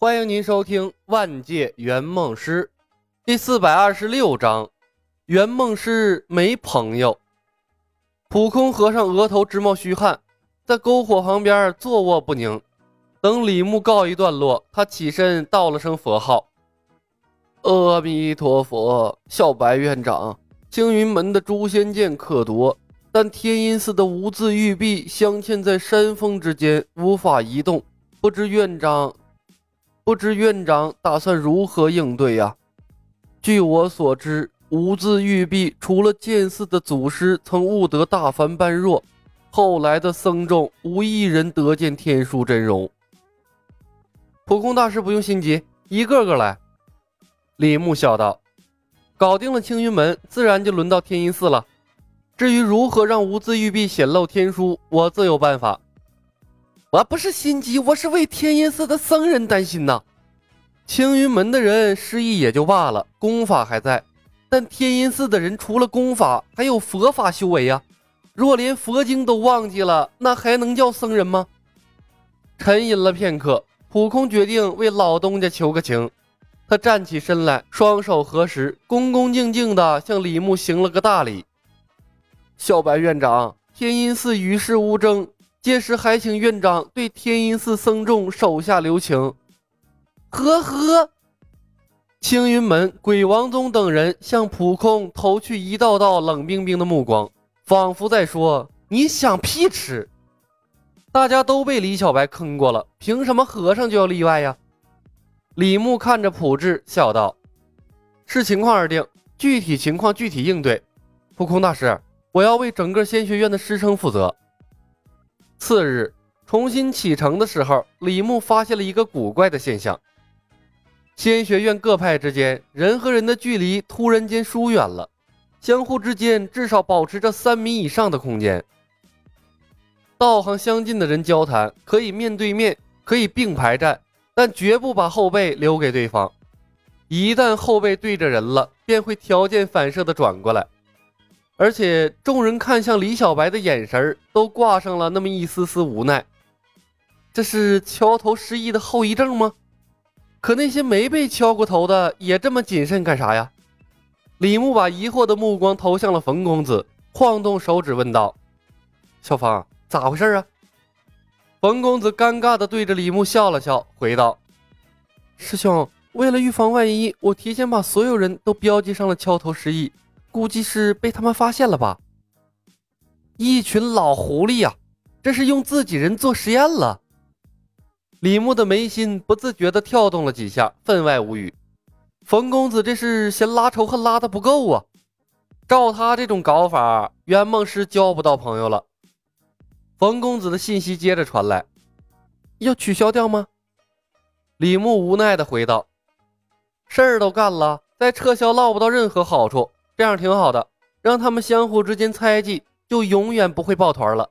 欢迎您收听《万界圆梦师》第四百二十六章：圆梦师没朋友。普空和尚额头直冒虚汗，在篝火旁边坐卧不宁。等李牧告一段落，他起身道了声佛号：“阿弥陀佛。”小白院长，青云门的诛仙剑可夺，但天音寺的无字玉璧镶嵌在山峰之间，无法移动。不知院长。不知院长打算如何应对呀？据我所知，无字玉璧除了剑寺的祖师曾悟得大凡般若，后来的僧众无一人得见天书真容。普空大师不用心急，一个个来。李牧笑道：“搞定了青云门，自然就轮到天音寺了。至于如何让无字玉璧显露天书，我自有办法。”我不是心急，我是为天音寺的僧人担心呐。青云门的人失忆也就罢了，功法还在，但天音寺的人除了功法，还有佛法修为呀。若连佛经都忘记了，那还能叫僧人吗？沉吟了片刻，普空决定为老东家求个情。他站起身来，双手合十，恭恭敬敬地向李牧行了个大礼。小白院长，天音寺与世无争。届时还请院长对天音寺僧众手下留情。呵呵，青云门、鬼王宗等人向普空投去一道道冷冰冰的目光，仿佛在说：“你想屁吃！”大家都被李小白坑过了，凭什么和尚就要例外呀？李牧看着普智笑道：“视情况而定，具体情况具体应对。”普空大师，我要为整个仙学院的师生负责。次日重新启程的时候，李牧发现了一个古怪的现象：仙学院各派之间，人和人的距离突然间疏远了，相互之间至少保持着三米以上的空间。道行相近的人交谈可以面对面，可以并排站，但绝不把后背留给对方。一旦后背对着人了，便会条件反射的转过来。而且众人看向李小白的眼神都挂上了那么一丝丝无奈，这是敲头失忆的后遗症吗？可那些没被敲过头的也这么谨慎干啥呀？李牧把疑惑的目光投向了冯公子，晃动手指问道：“小芳，咋回事啊？”冯公子尴尬的对着李牧笑了笑，回道：“师兄，为了预防万一，我提前把所有人都标记上了敲头失忆。”估计是被他们发现了吧？一群老狐狸呀，这是用自己人做实验了。李牧的眉心不自觉地跳动了几下，分外无语。冯公子这是嫌拉仇恨拉的不够啊！照他这种搞法，圆梦师交不到朋友了。冯公子的信息接着传来：“要取消掉吗？”李牧无奈地回道：“事儿都干了，再撤销捞不到任何好处。”这样挺好的，让他们相互之间猜忌，就永远不会抱团了。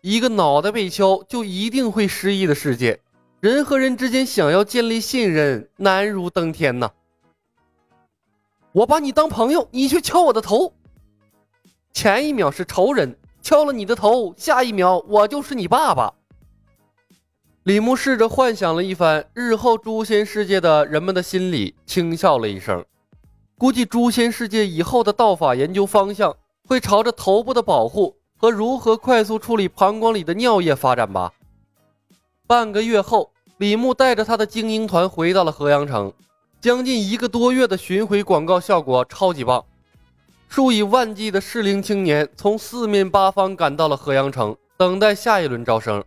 一个脑袋被敲就一定会失忆的世界，人和人之间想要建立信任难如登天呐！我把你当朋友，你却敲我的头。前一秒是仇人，敲了你的头，下一秒我就是你爸爸。李牧试着幻想了一番日后诛仙世界的人们的心理，轻笑了一声。估计诛仙世界以后的道法研究方向会朝着头部的保护和如何快速处理膀胱里的尿液发展吧。半个月后，李牧带着他的精英团回到了河阳城，将近一个多月的巡回广告效果超级棒，数以万计的适龄青年从四面八方赶到了河阳城，等待下一轮招生。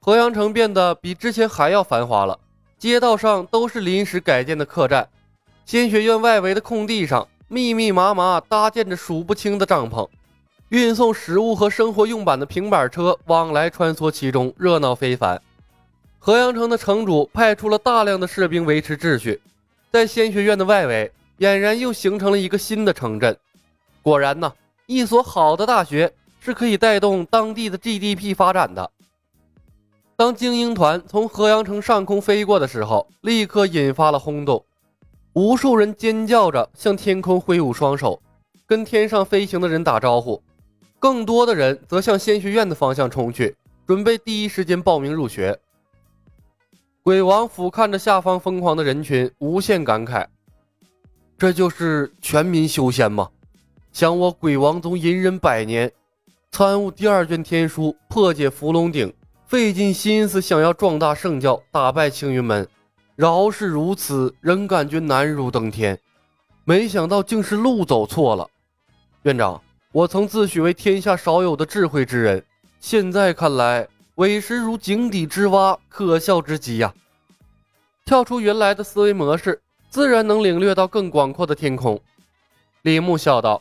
河阳城变得比之前还要繁华了，街道上都是临时改建的客栈。仙学院外围的空地上，密密麻麻搭建着数不清的帐篷，运送食物和生活用板的平板车往来穿梭其中，热闹非凡。河阳城的城主派出了大量的士兵维持秩序，在仙学院的外围，俨然又形成了一个新的城镇。果然呢，一所好的大学是可以带动当地的 GDP 发展的。当精英团从河阳城上空飞过的时候，立刻引发了轰动。无数人尖叫着向天空挥舞双手，跟天上飞行的人打招呼；更多的人则向仙学院的方向冲去，准备第一时间报名入学。鬼王俯瞰着下方疯狂的人群，无限感慨：这就是全民修仙吗？想我鬼王宗隐忍百年，参悟第二卷天书，破解伏龙鼎，费尽心思想要壮大圣教，打败青云门，饶是如此，仍感觉难如登天。没想到竟是路走错了。院长，我曾自诩为天下少有的智慧之人，现在看来，委实如井底之蛙，可笑之极呀！跳出原来的思维模式，自然能领略到更广阔的天空。李牧笑道。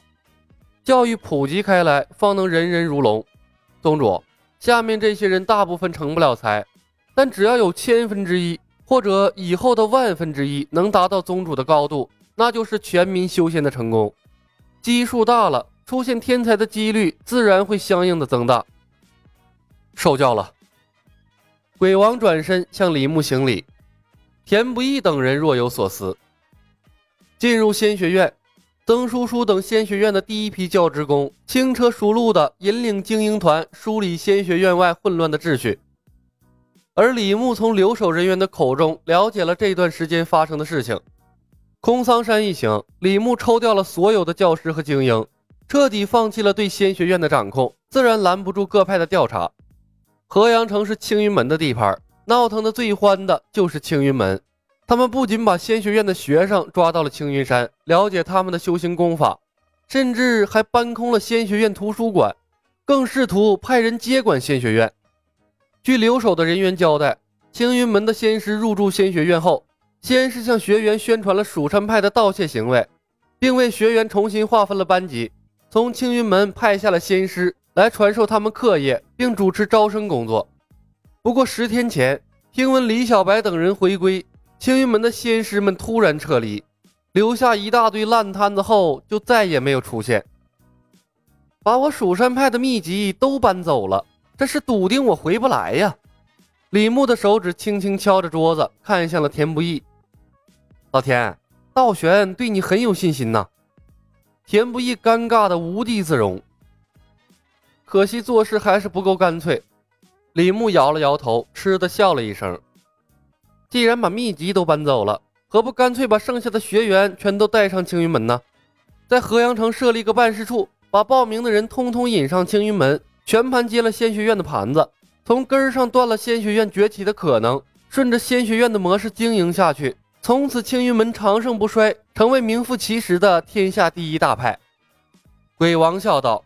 教育普及开来，方能人人如龙。宗主，下面这些人大部分成不了才，但只要有千分之一，或者以后的万分之一能达到宗主的高度，那就是全民修仙的成功。基数大了，出现天才的几率自然会相应的增大。受教了。鬼王转身向李牧行礼，田不易等人若有所思。进入仙学院。曾叔叔等仙学院的第一批教职工轻车熟路地引领精英团梳理仙学院外混乱的秩序，而李牧从留守人员的口中了解了这段时间发生的事情。空桑山一行，李牧抽调了所有的教师和精英，彻底放弃了对仙学院的掌控，自然拦不住各派的调查。河阳城是青云门的地盘，闹腾的最欢的就是青云门。他们不仅把仙学院的学生抓到了青云山，了解他们的修行功法，甚至还搬空了仙学院图书馆，更试图派人接管仙学院。据留守的人员交代，青云门的仙师入住仙学院后，先是向学员宣传了蜀山派的盗窃行为，并为学员重新划分了班级，从青云门派下了仙师来传授他们课业，并主持招生工作。不过十天前，听闻李小白等人回归。青云门的仙师们突然撤离，留下一大堆烂摊子后，就再也没有出现。把我蜀山派的秘籍都搬走了，这是笃定我回不来呀！李牧的手指轻轻敲着桌子，看向了田不易。老田，道玄对你很有信心呐。田不易尴尬的无地自容，可惜做事还是不够干脆。李牧摇了摇头，嗤的笑了一声。既然把秘籍都搬走了，何不干脆把剩下的学员全都带上青云门呢？在河阳城设立个办事处，把报名的人通通引上青云门，全盘接了仙学院的盘子，从根儿上断了仙学院崛起的可能，顺着仙学院的模式经营下去，从此青云门长盛不衰，成为名副其实的天下第一大派。鬼王笑道：“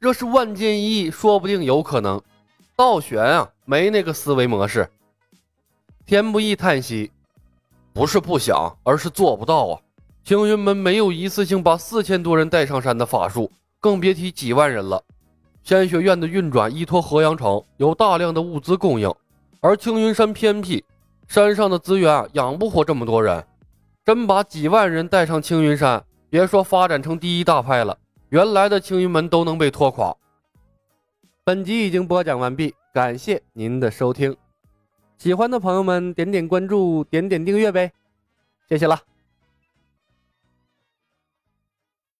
若是万剑一，说不定有可能。道玄啊，没那个思维模式。”田不易叹息：“不是不想，而是做不到啊！青云门没有一次性把四千多人带上山的法术，更别提几万人了。仙学院的运转依托河阳城，有大量的物资供应，而青云山偏僻，山上的资源养不活这么多人。真把几万人带上青云山，别说发展成第一大派了，原来的青云门都能被拖垮。”本集已经播讲完毕，感谢您的收听。喜欢的朋友们，点点关注，点点订阅呗，谢谢了。